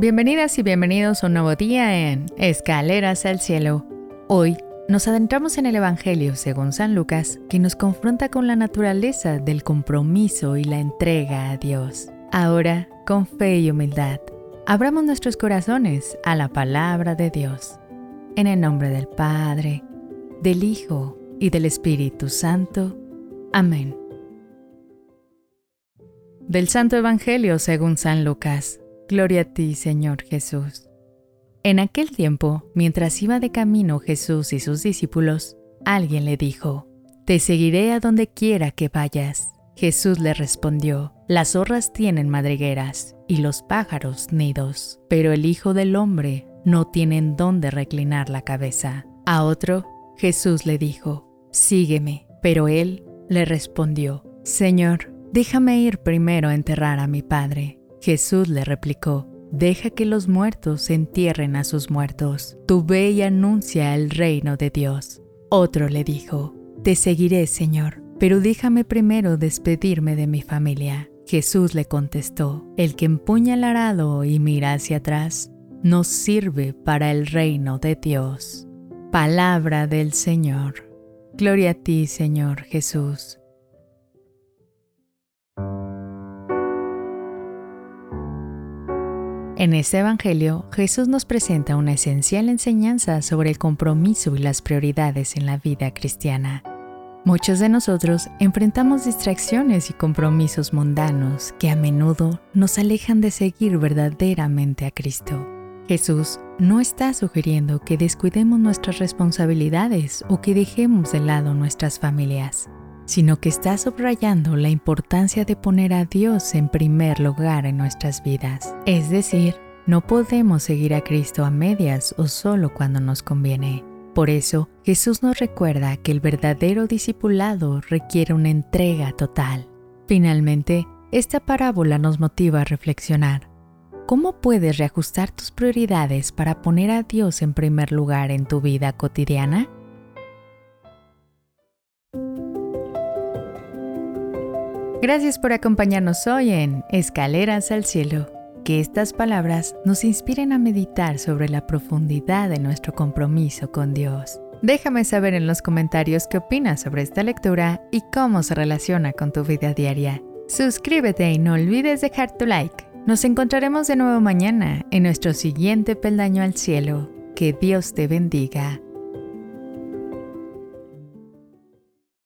Bienvenidas y bienvenidos a un nuevo día en Escaleras al Cielo. Hoy nos adentramos en el Evangelio según San Lucas, que nos confronta con la naturaleza del compromiso y la entrega a Dios. Ahora, con fe y humildad, abramos nuestros corazones a la palabra de Dios. En el nombre del Padre, del Hijo y del Espíritu Santo. Amén. Del Santo Evangelio según San Lucas. Gloria a ti, Señor Jesús. En aquel tiempo, mientras iba de camino Jesús y sus discípulos, alguien le dijo, Te seguiré a donde quiera que vayas. Jesús le respondió, Las zorras tienen madrigueras y los pájaros nidos, pero el Hijo del Hombre no tiene en dónde reclinar la cabeza. A otro, Jesús le dijo, Sígueme. Pero él le respondió, Señor, déjame ir primero a enterrar a mi Padre. Jesús le replicó, Deja que los muertos entierren a sus muertos. Tú ve y anuncia el reino de Dios. Otro le dijo, Te seguiré, Señor, pero déjame primero despedirme de mi familia. Jesús le contestó, El que empuña el arado y mira hacia atrás, no sirve para el reino de Dios. Palabra del Señor. Gloria a ti, Señor Jesús. En este Evangelio, Jesús nos presenta una esencial enseñanza sobre el compromiso y las prioridades en la vida cristiana. Muchos de nosotros enfrentamos distracciones y compromisos mundanos que a menudo nos alejan de seguir verdaderamente a Cristo. Jesús no está sugiriendo que descuidemos nuestras responsabilidades o que dejemos de lado nuestras familias, sino que está subrayando la importancia de poner a Dios en primer lugar en nuestras vidas. Es decir, no podemos seguir a Cristo a medias o solo cuando nos conviene. Por eso, Jesús nos recuerda que el verdadero discipulado requiere una entrega total. Finalmente, esta parábola nos motiva a reflexionar. ¿Cómo puedes reajustar tus prioridades para poner a Dios en primer lugar en tu vida cotidiana? Gracias por acompañarnos hoy en Escaleras al Cielo. Que estas palabras nos inspiren a meditar sobre la profundidad de nuestro compromiso con Dios. Déjame saber en los comentarios qué opinas sobre esta lectura y cómo se relaciona con tu vida diaria. Suscríbete y no olvides dejar tu like. Nos encontraremos de nuevo mañana en nuestro siguiente peldaño al cielo. Que Dios te bendiga.